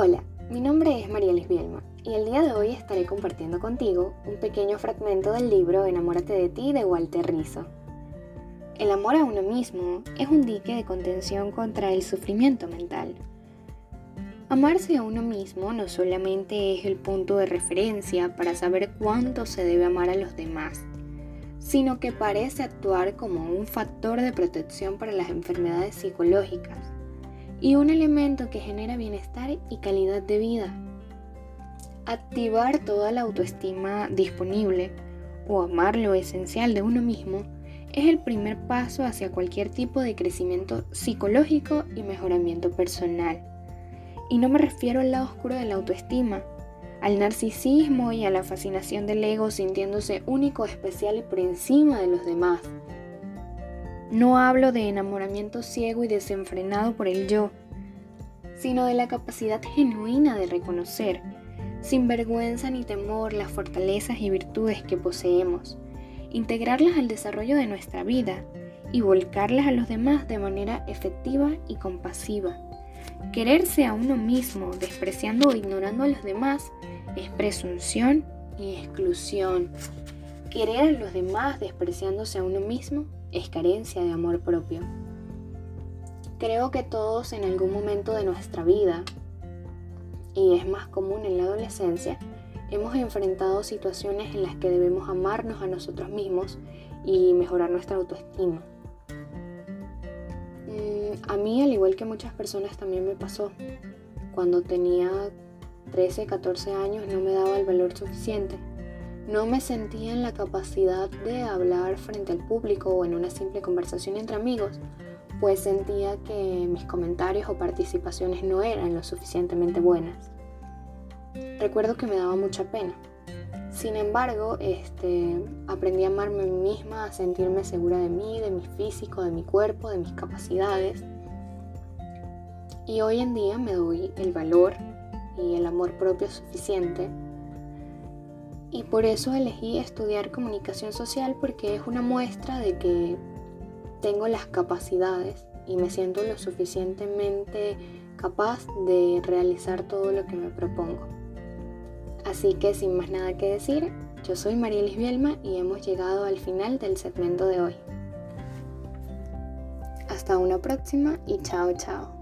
Hola, mi nombre es María Bielma y el día de hoy estaré compartiendo contigo un pequeño fragmento del libro Enamórate de ti de Walter Rizzo. El amor a uno mismo es un dique de contención contra el sufrimiento mental. Amarse a uno mismo no solamente es el punto de referencia para saber cuánto se debe amar a los demás, sino que parece actuar como un factor de protección para las enfermedades psicológicas y un elemento que genera bienestar y calidad de vida. Activar toda la autoestima disponible o amar lo esencial de uno mismo es el primer paso hacia cualquier tipo de crecimiento psicológico y mejoramiento personal. Y no me refiero al lado oscuro de la autoestima, al narcisismo y a la fascinación del ego sintiéndose único, especial y por encima de los demás. No hablo de enamoramiento ciego y desenfrenado por el yo, sino de la capacidad genuina de reconocer, sin vergüenza ni temor, las fortalezas y virtudes que poseemos, integrarlas al desarrollo de nuestra vida y volcarlas a los demás de manera efectiva y compasiva. Quererse a uno mismo, despreciando o ignorando a los demás, es presunción y exclusión. Querer a los demás despreciándose a uno mismo es carencia de amor propio. Creo que todos en algún momento de nuestra vida, y es más común en la adolescencia, hemos enfrentado situaciones en las que debemos amarnos a nosotros mismos y mejorar nuestra autoestima. Mm, a mí, al igual que muchas personas, también me pasó. Cuando tenía 13, 14 años no me daba el valor suficiente no me sentía en la capacidad de hablar frente al público o en una simple conversación entre amigos, pues sentía que mis comentarios o participaciones no eran lo suficientemente buenas. Recuerdo que me daba mucha pena. Sin embargo, este, aprendí a amarme a mí misma, a sentirme segura de mí, de mi físico, de mi cuerpo, de mis capacidades. Y hoy en día me doy el valor y el amor propio suficiente y por eso elegí estudiar comunicación social porque es una muestra de que tengo las capacidades y me siento lo suficientemente capaz de realizar todo lo que me propongo. Así que sin más nada que decir, yo soy Marielis Bielma y hemos llegado al final del segmento de hoy. Hasta una próxima y chao chao.